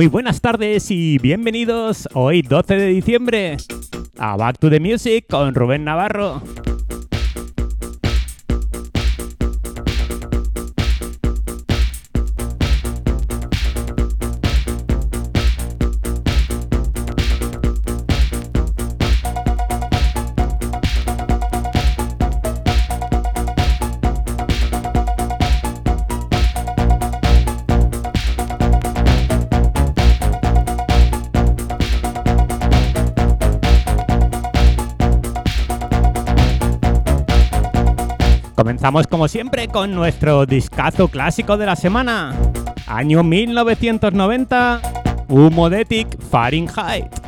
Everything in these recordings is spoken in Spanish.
Muy buenas tardes y bienvenidos hoy 12 de diciembre a Back to the Music con Rubén Navarro. Comenzamos como siempre con nuestro discazo clásico de la semana. Año 1990, Humodetic Fahrenheit.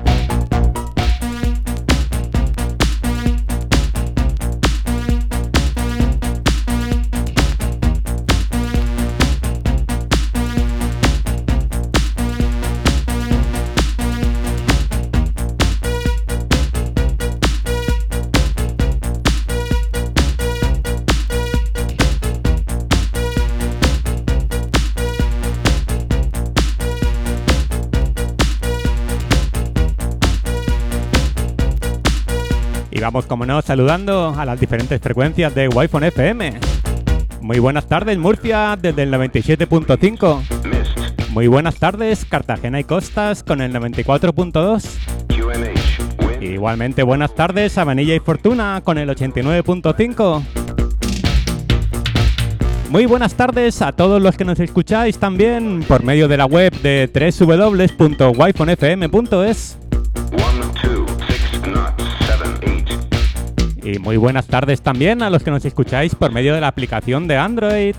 Vamos, como no, saludando a las diferentes frecuencias de Wi-Fi FM. Muy buenas tardes, Murcia, desde el 97.5. Muy buenas tardes, Cartagena y Costas, con el 94.2. Igualmente, buenas tardes, Avanilla y Fortuna, con el 89.5. Muy buenas tardes a todos los que nos escucháis también por medio de la web de www.wifonfm.es Y muy buenas tardes también a los que nos escucháis por medio de la aplicación de Android.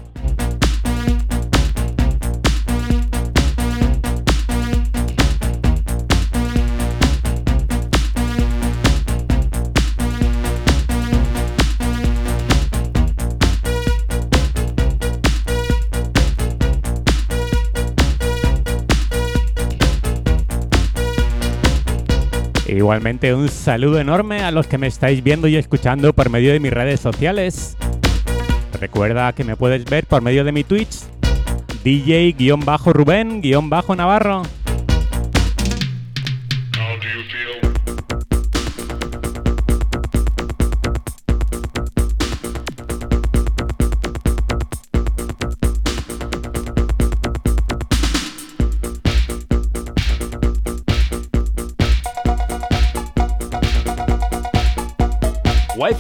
Igualmente un saludo enorme a los que me estáis viendo y escuchando por medio de mis redes sociales. Recuerda que me puedes ver por medio de mi Twitch, DJ-Rubén-Navarro.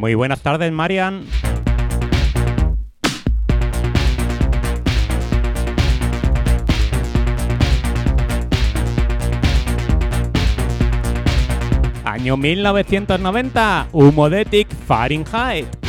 Muy buenas tardes, Marian. Año 1990, Humodetic Fahrenheit.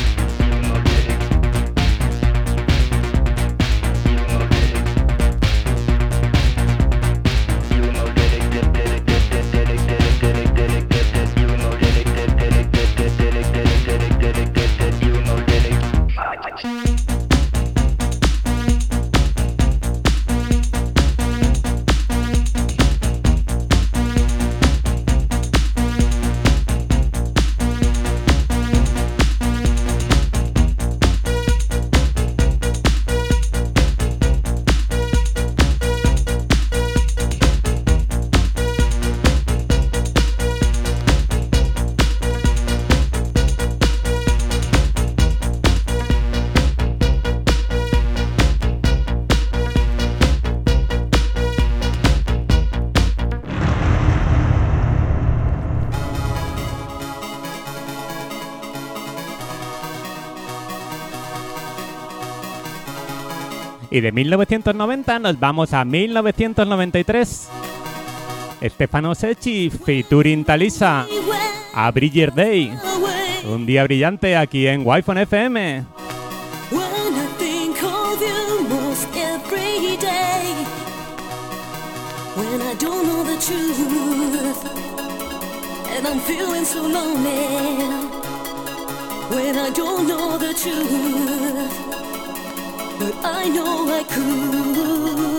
Y de 1990 nos vamos a 1993. Stefano Secchi, featuring Talisa, a Bridger Day. Un día brillante aquí en Wi-Fi FM. And I'm feeling so lonely, when I don't know the truth, but I know I could. Could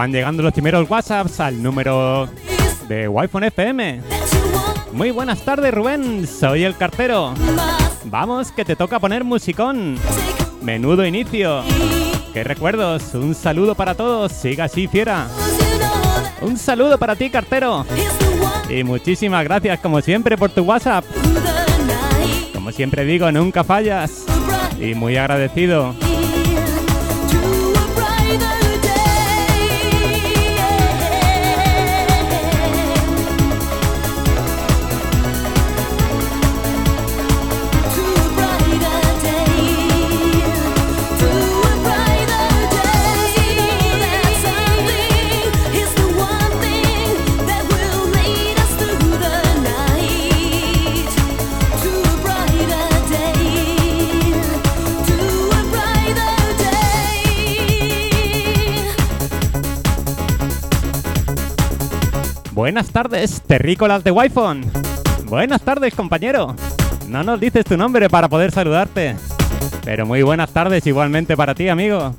van llegando los primeros WhatsApps al número de Wi-Fi FM. Muy buenas tardes, Rubén. Soy el cartero. Vamos, que te toca poner musicón. Menudo inicio. Qué recuerdos. Un saludo para todos. Siga así, fiera. Un saludo para ti, cartero. Y muchísimas gracias, como siempre, por tu WhatsApp. Como siempre digo, nunca fallas. Y muy agradecido. Buenas tardes, terrícolas de Wi-Fi. Buenas tardes, compañero. No nos dices tu nombre para poder saludarte. Pero muy buenas tardes igualmente para ti, amigo.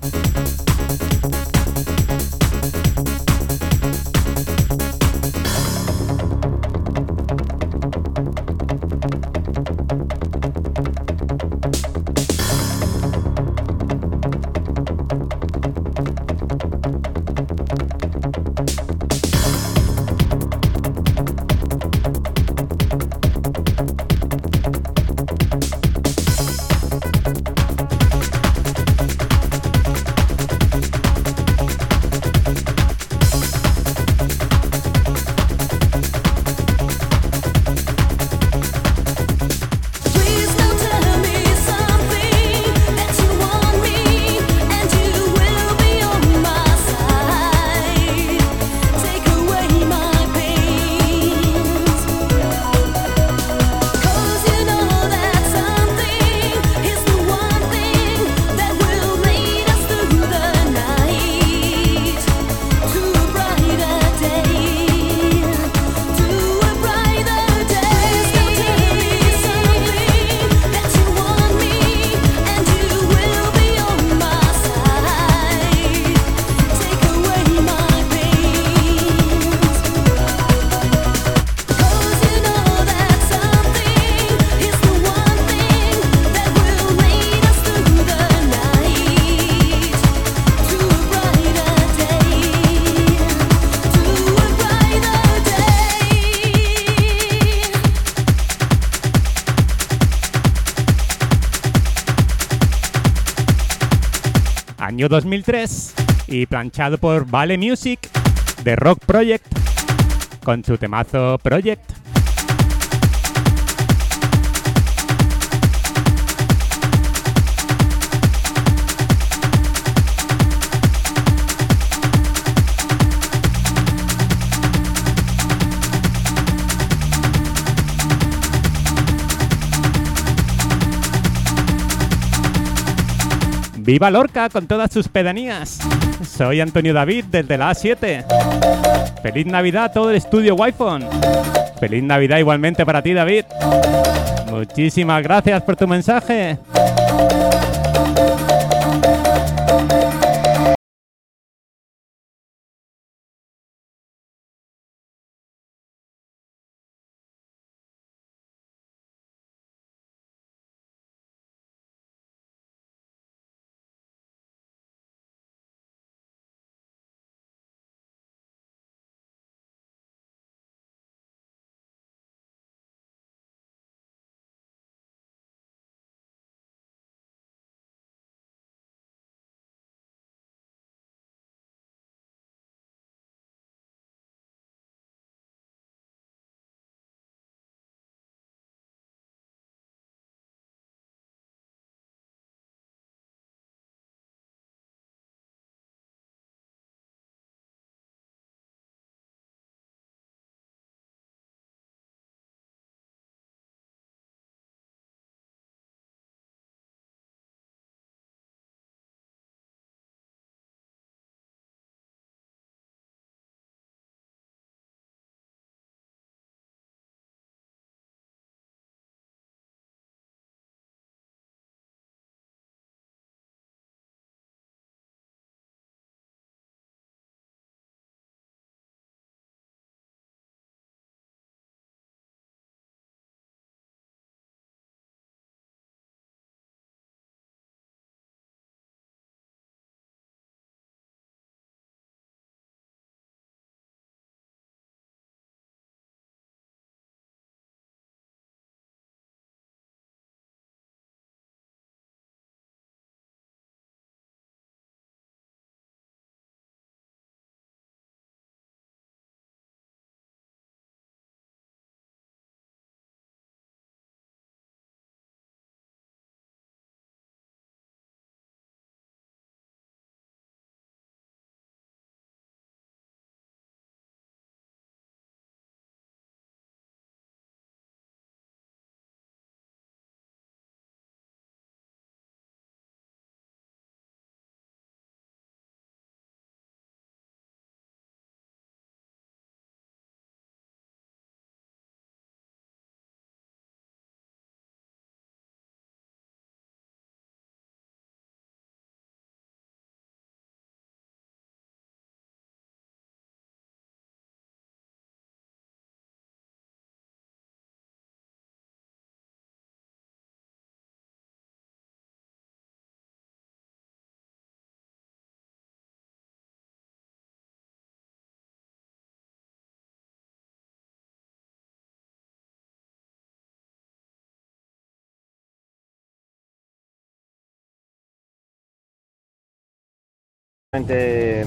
2003 y planchado por Vale Music de Rock Project con su temazo Project. ¡Viva Lorca con todas sus pedanías! Soy Antonio David desde la A7. ¡Feliz Navidad a todo el estudio Wi-Fi! ¡Feliz Navidad igualmente para ti, David! Muchísimas gracias por tu mensaje.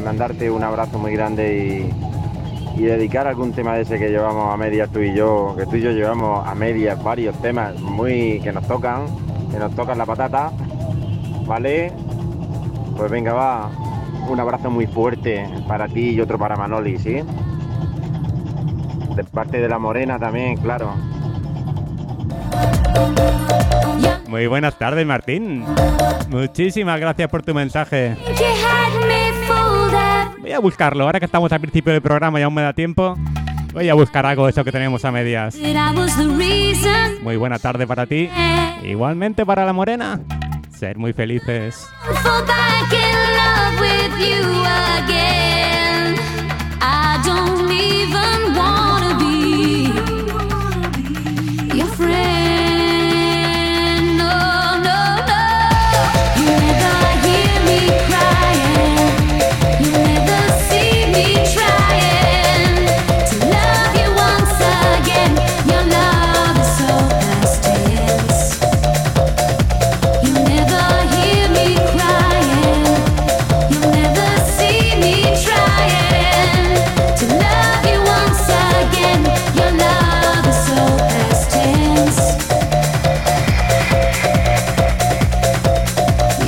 Mandarte un abrazo muy grande y, y dedicar algún tema de ese que llevamos a medias tú y yo, que tú y yo llevamos a medias varios temas muy que nos tocan, que nos tocan la patata, ¿vale? Pues venga, va, un abrazo muy fuerte para ti y otro para Manoli, ¿sí? De parte de la Morena también, claro. Muy buenas tardes, Martín. Muchísimas gracias por tu mensaje. A buscarlo, ahora que estamos al principio del programa y aún me da tiempo. Voy a buscar algo de eso que tenemos a medias. Muy buena tarde para ti. Igualmente para la morena. Ser muy felices. Don't even wanna be your friend.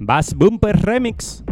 Bass Bumper Remix.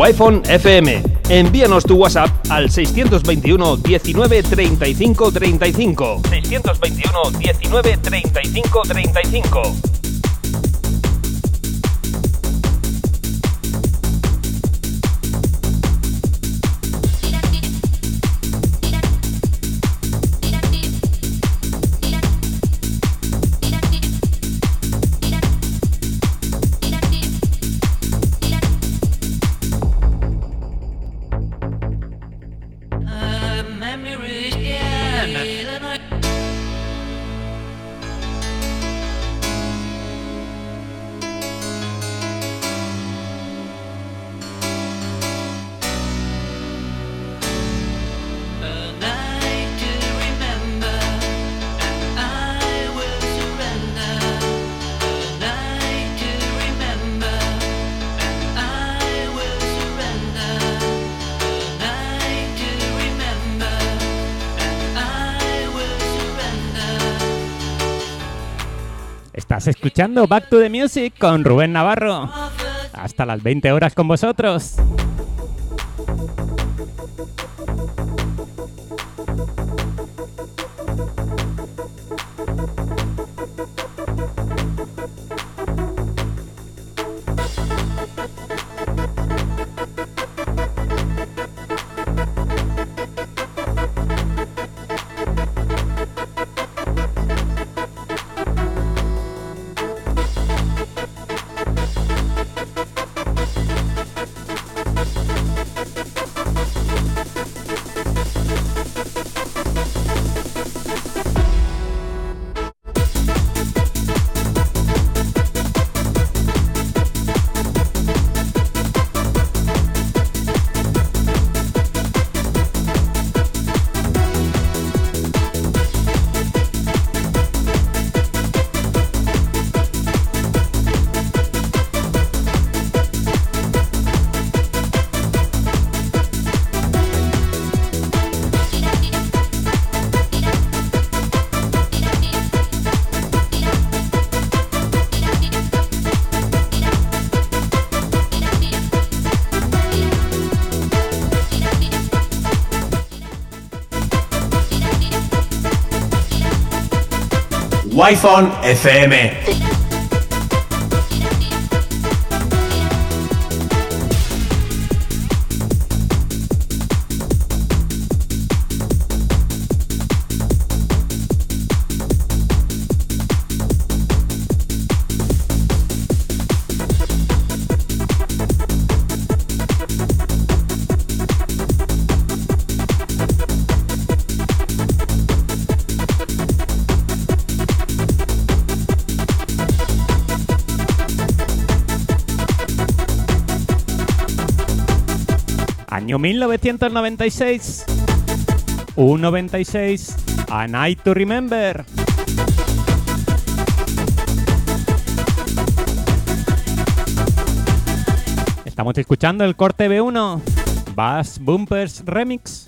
Wi-Fi FM. Envíanos tu WhatsApp al 621 19 35 35. 621 19 35 35. Estás escuchando Back to the Music con Rubén Navarro. Hasta las 20 horas con vosotros. Wi-Fi FM. 1996. U96. A Night to Remember. Estamos escuchando el corte B1. Bass Bumpers Remix.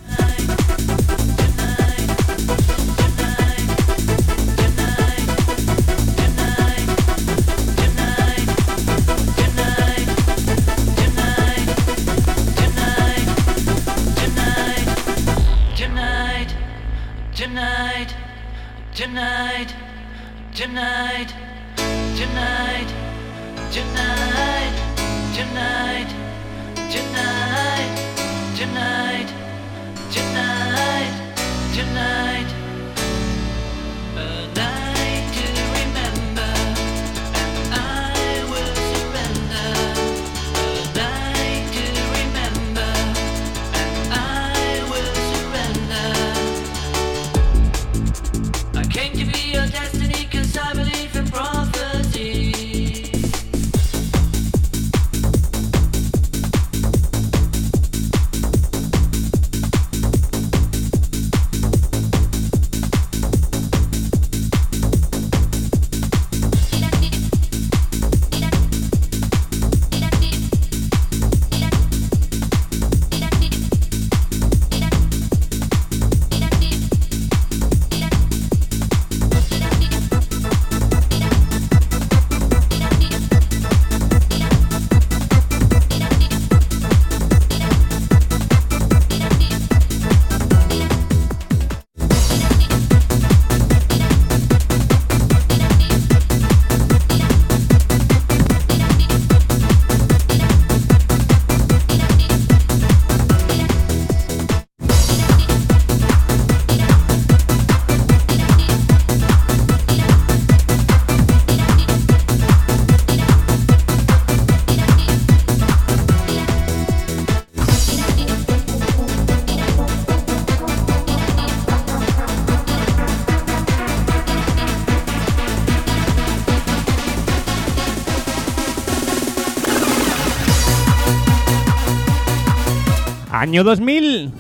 año 2000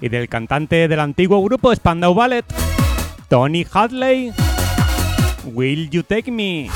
y del cantante del antiguo grupo Spandau Ballet, Tony Hadley. Will You Take Me?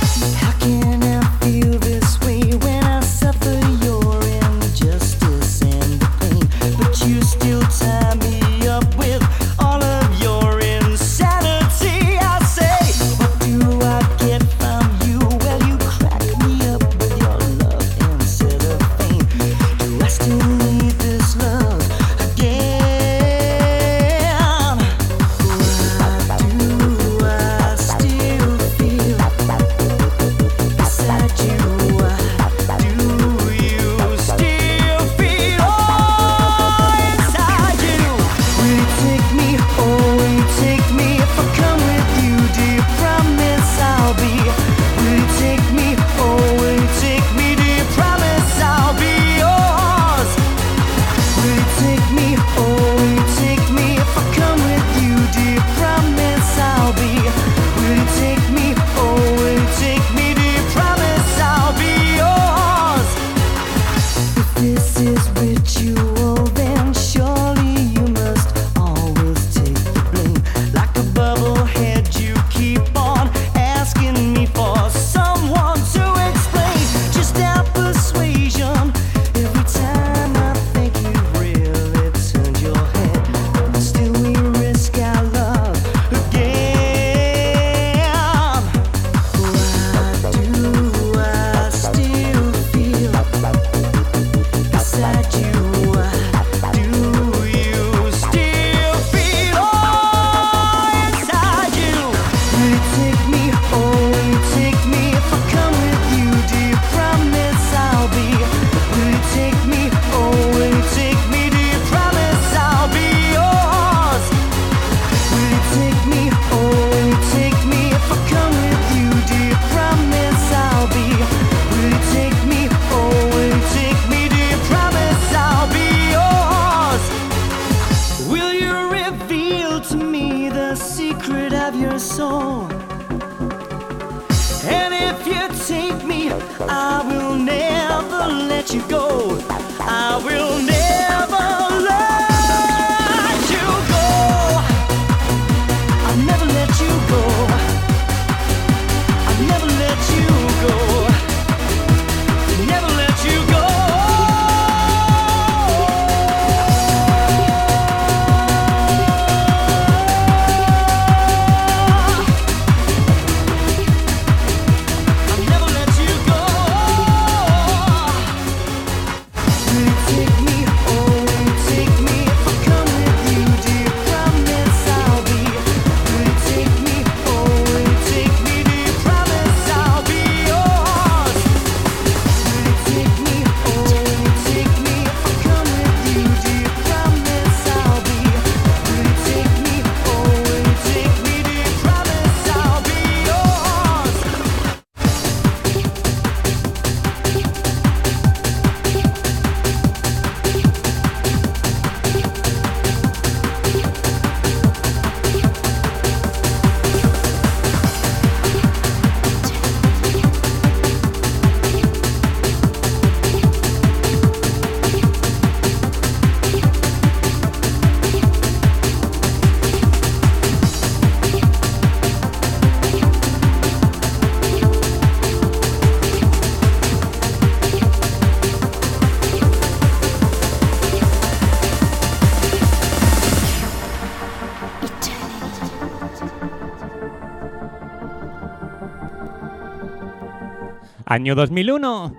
año 2001.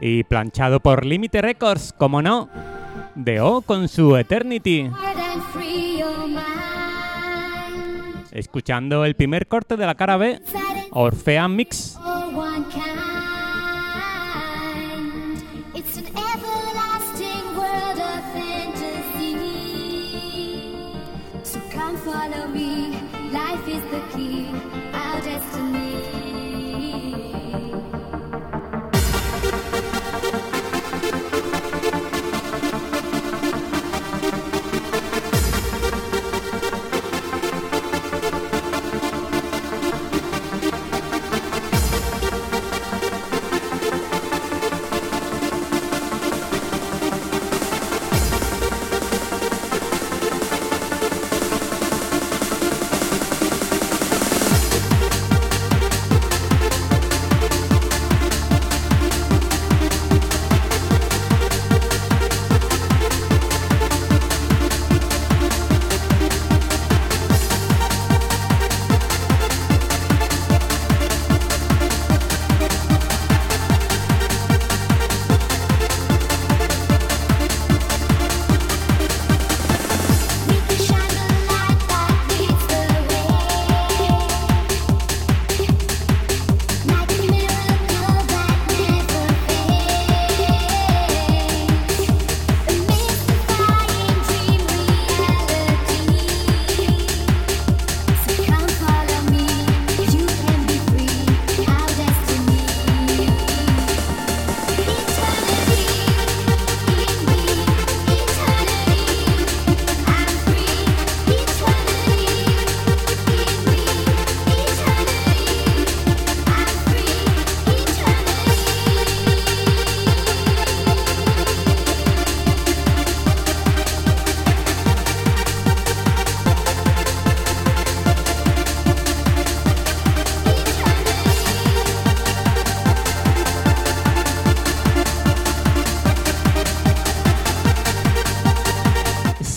Y planchado por Límite Records, como no, de O con su Eternity. Escuchando el primer corte de la cara B, Orfea Mix.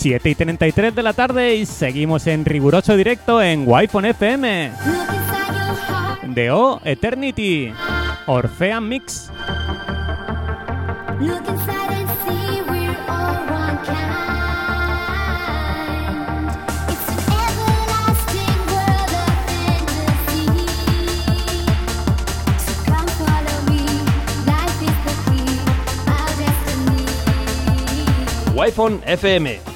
7 y 33 de la tarde y seguimos en riguroso directo en Wi-Fi FM. De O Eternity. Orphean Mix. Look inside and see we're all one kind. It's an everlasting world of fantasy. So come follow me. Life is the key. Our destiny. Wi-Fi FM.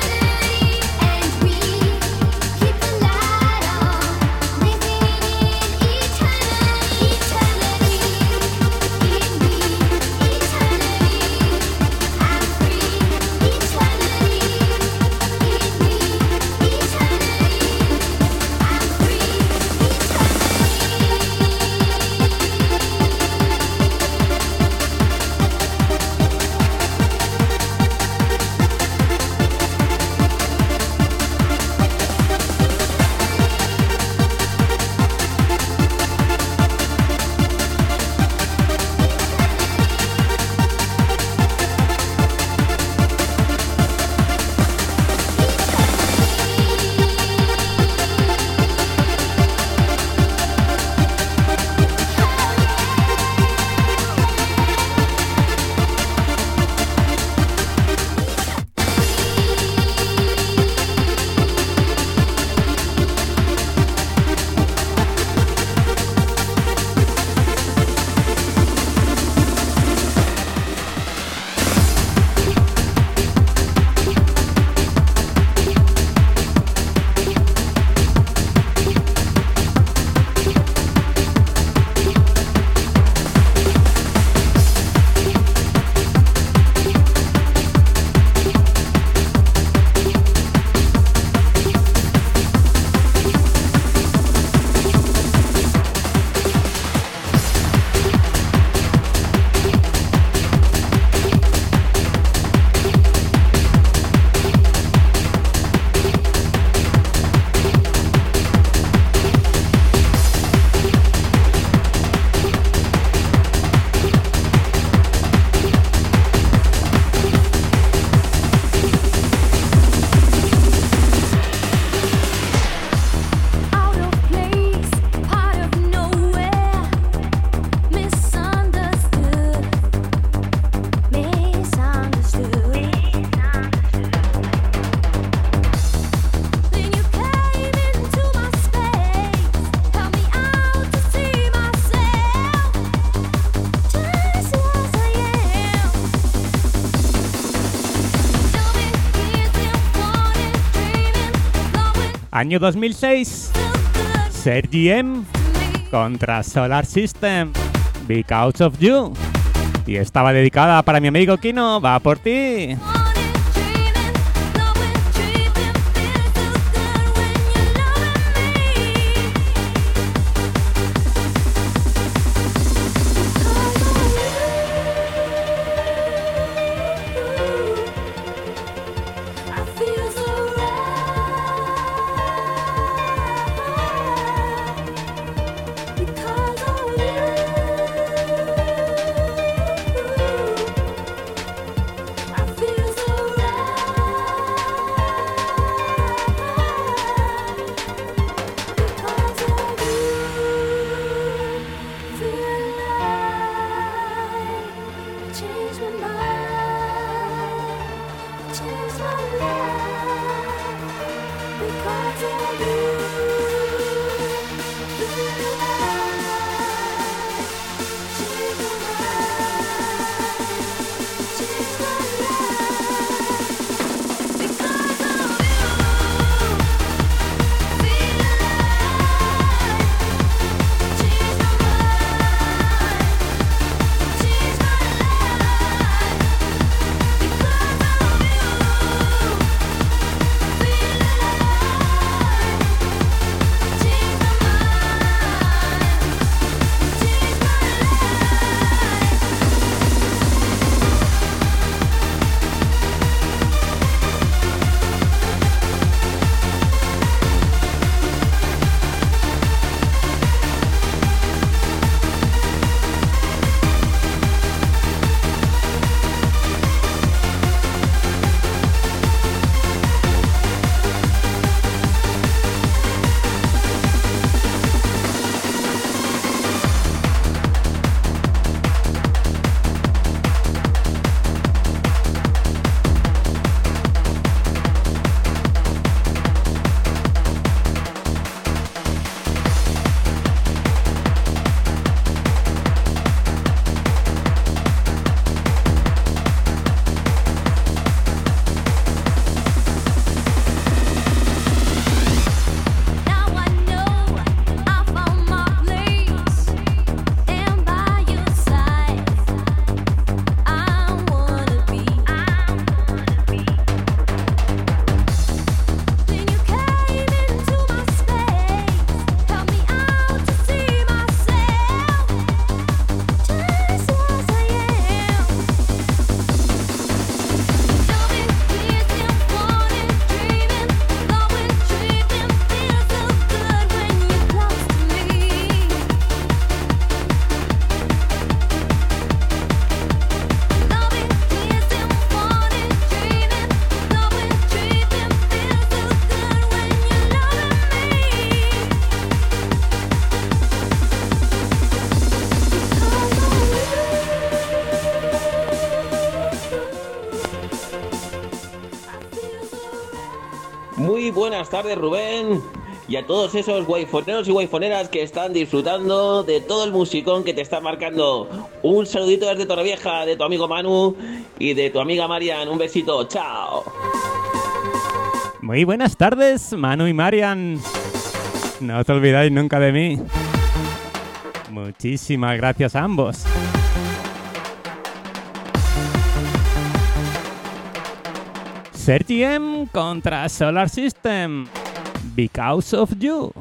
Año 2006. Sergi M. Contra Solar System. Because of You. Y estaba dedicada para mi amigo Kino. Va por ti. Tardes, Rubén. Y a todos esos guayfoneros y guayfoneras que están disfrutando de todo el musicón que te está marcando. Un saludito desde Torrevieja, de tu amigo Manu y de tu amiga Marian. Un besito, chao. Muy buenas tardes, Manu y Marian. No os olvidáis nunca de mí. Muchísimas gracias a ambos. Sergi M contra Solar System. Because of you.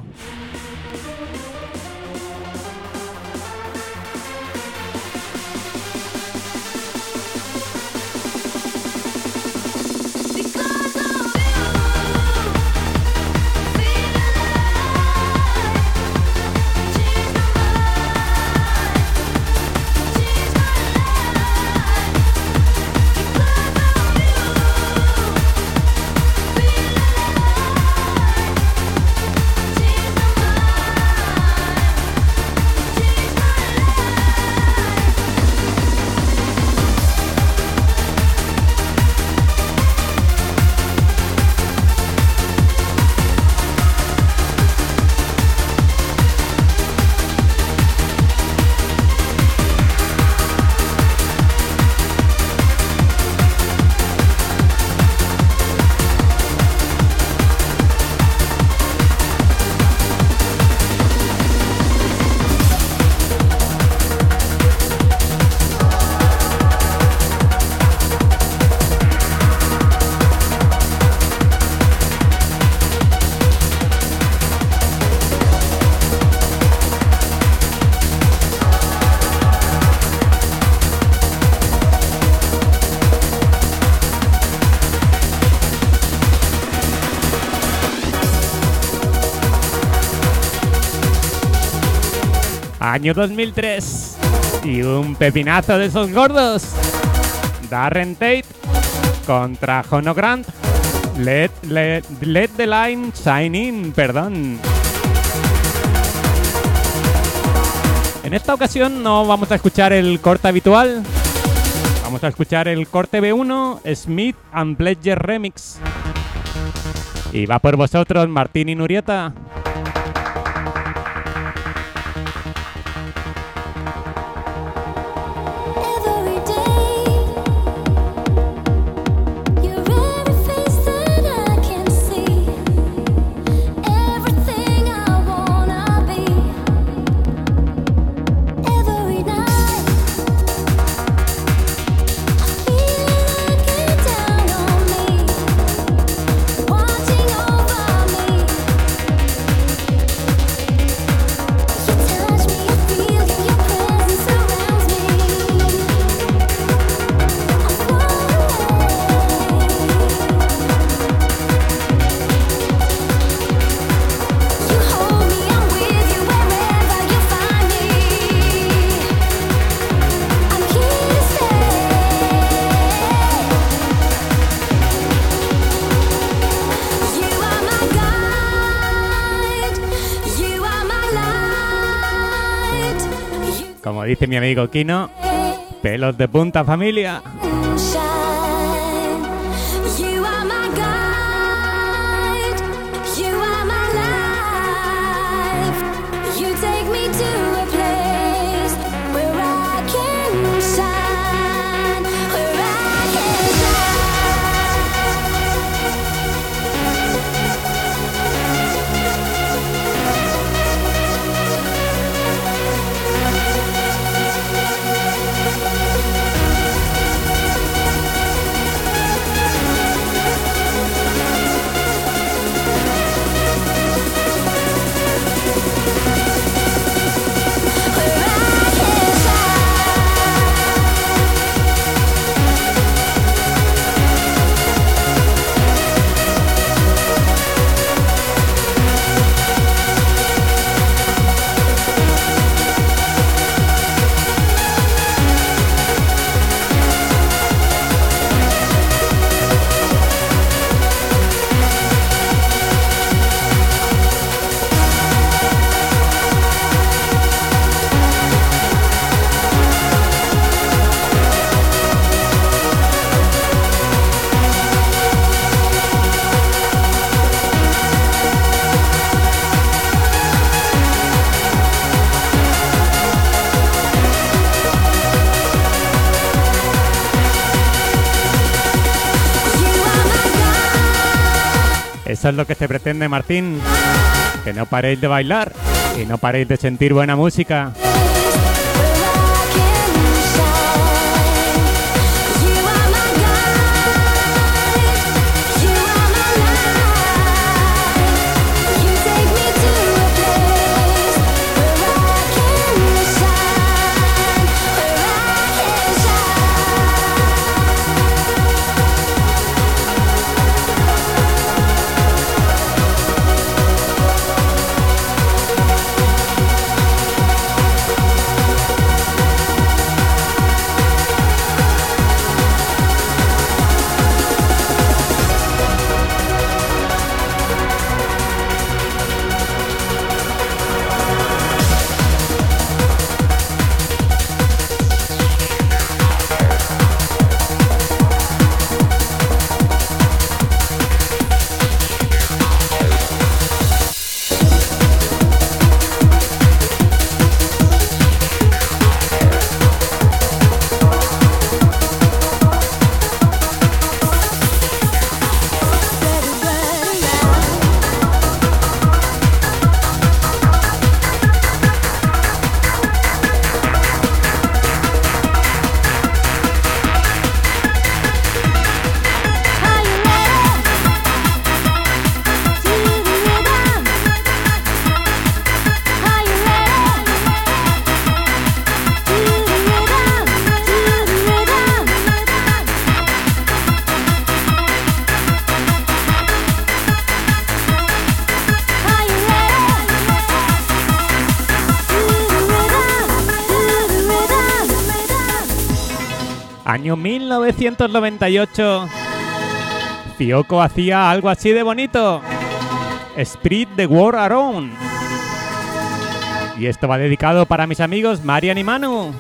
Año 2003. Y un pepinazo de esos gordos. Darren Tate contra Jono Grant. Let, let, the line shine in, perdón. En esta ocasión no vamos a escuchar el corte habitual. Vamos a escuchar el corte B1 Smith and Pledger Remix. Y va por vosotros, Martín y Nurieta. Dice mi amigo Kino, pelos de punta familia. Eso es lo que se pretende, Martín. Que no paréis de bailar y no paréis de sentir buena música. 1998. Fioco hacía algo así de bonito. Spirit the War Around. Y esto va dedicado para mis amigos Marian y Manu.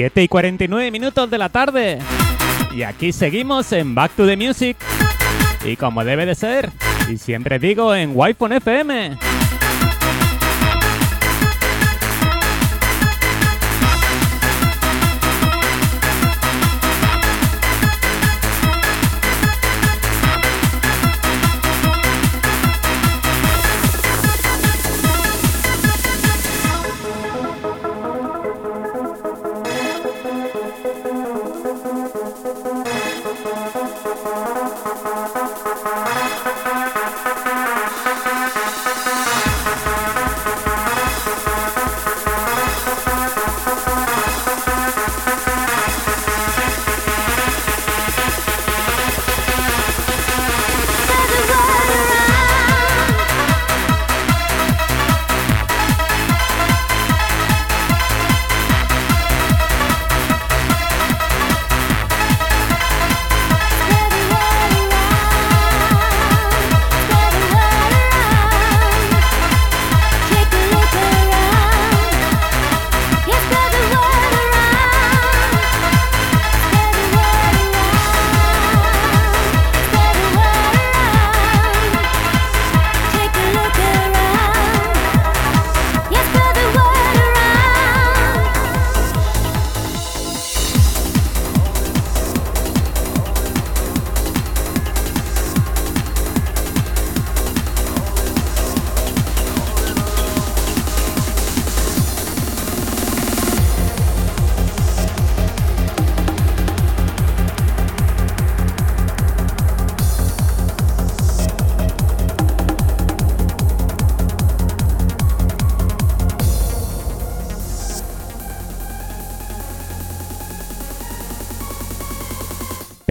7 y 49 minutos de la tarde. Y aquí seguimos en Back to the Music. Y como debe de ser, y siempre digo en Wi-Fi FM.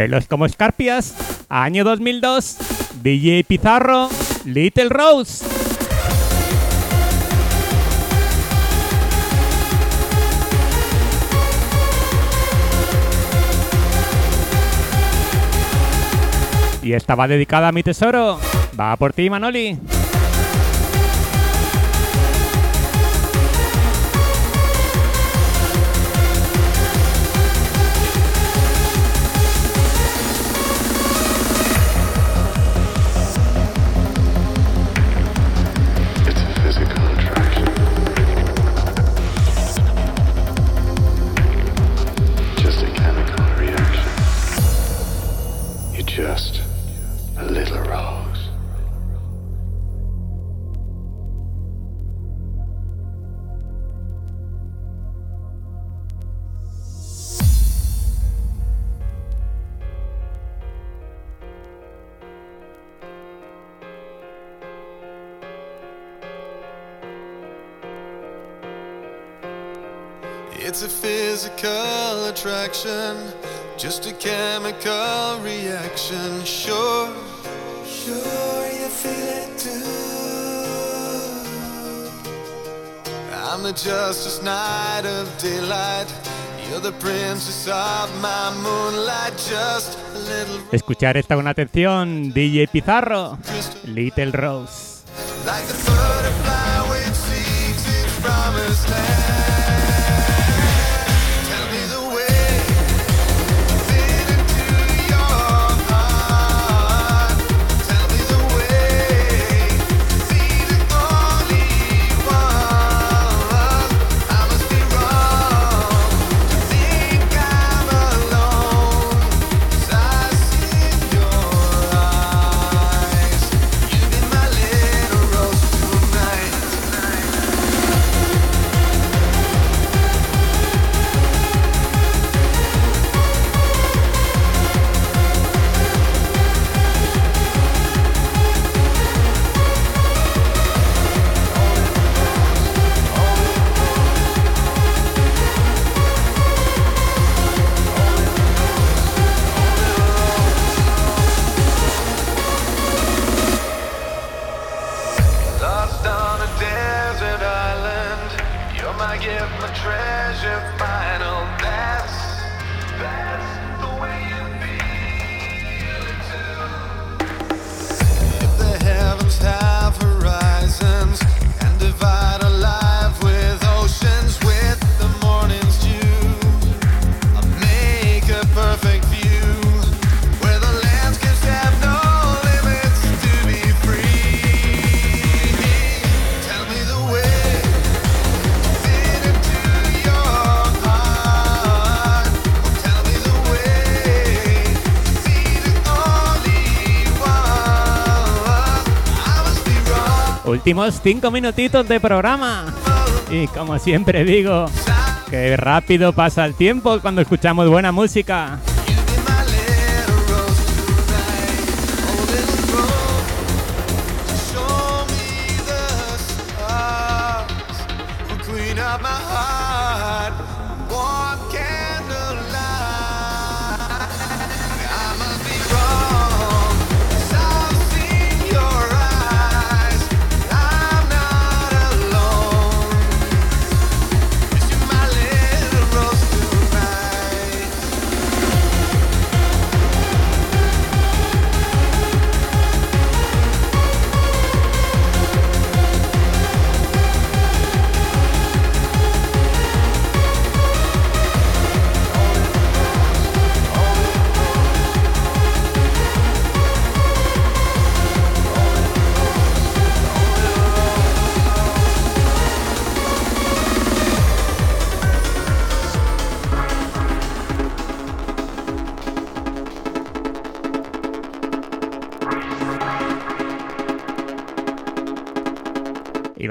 Pelos como escarpias, año 2002, DJ Pizarro, Little Rose. Y esta va dedicada a mi tesoro. Va por ti, Manoli. Just a chemical reaction. Sure, sure you feel it too. I'm the Justice Knight of daylight. You're the princess of my moonlight. Just a little Escuchar esta con atención, DJ Pizarro, Little Rose. like the butterfly which seeks its promised land. Últimos cinco minutitos de programa. Y como siempre digo, que rápido pasa el tiempo cuando escuchamos buena música.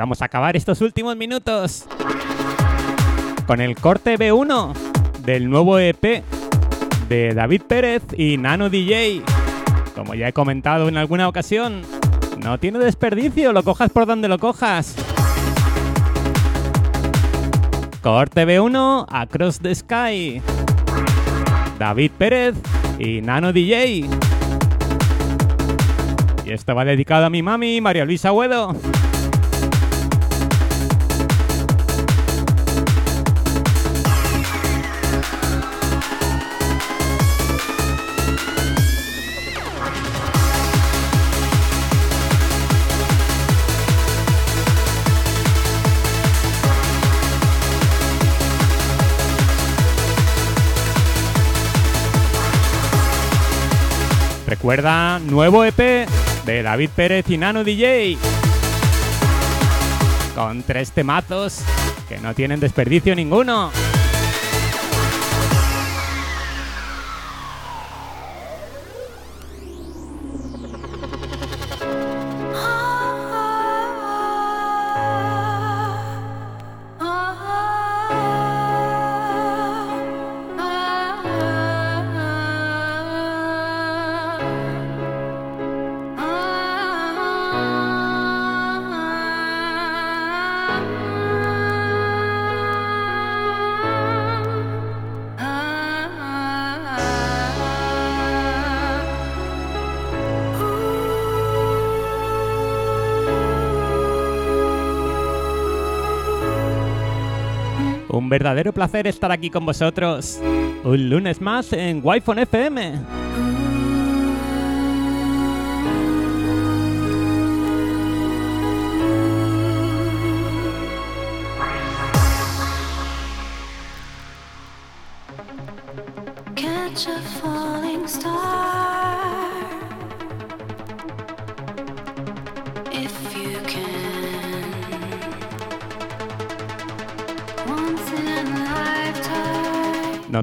Vamos a acabar estos últimos minutos con el corte B1 del nuevo EP de David Pérez y Nano DJ. Como ya he comentado en alguna ocasión, no tiene desperdicio, lo cojas por donde lo cojas. Corte B1 Across the Sky. David Pérez y Nano DJ. Y esto va dedicado a mi mami, María Luisa Huedo. Recuerda, nuevo EP de David Pérez y Nano DJ. Con tres temazos que no tienen desperdicio ninguno. Un verdadero placer estar aquí con vosotros. Un lunes más en Wi-Fi FM.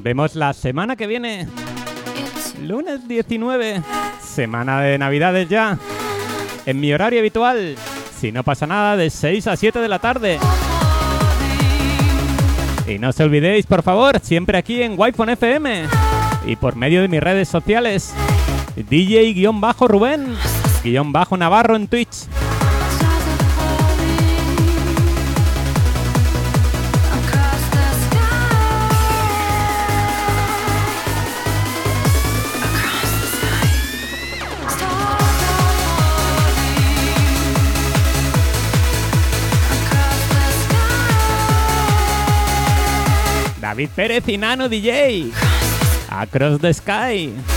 Vemos la semana que viene. Lunes 19. Semana de Navidades ya. En mi horario habitual. Si no pasa nada, de 6 a 7 de la tarde. Y no os olvidéis, por favor, siempre aquí en Wi-Fi FM. Y por medio de mis redes sociales. DJ-Rubén. Guión bajo Navarro en Twitch. Pérez DJ. Across the Sky.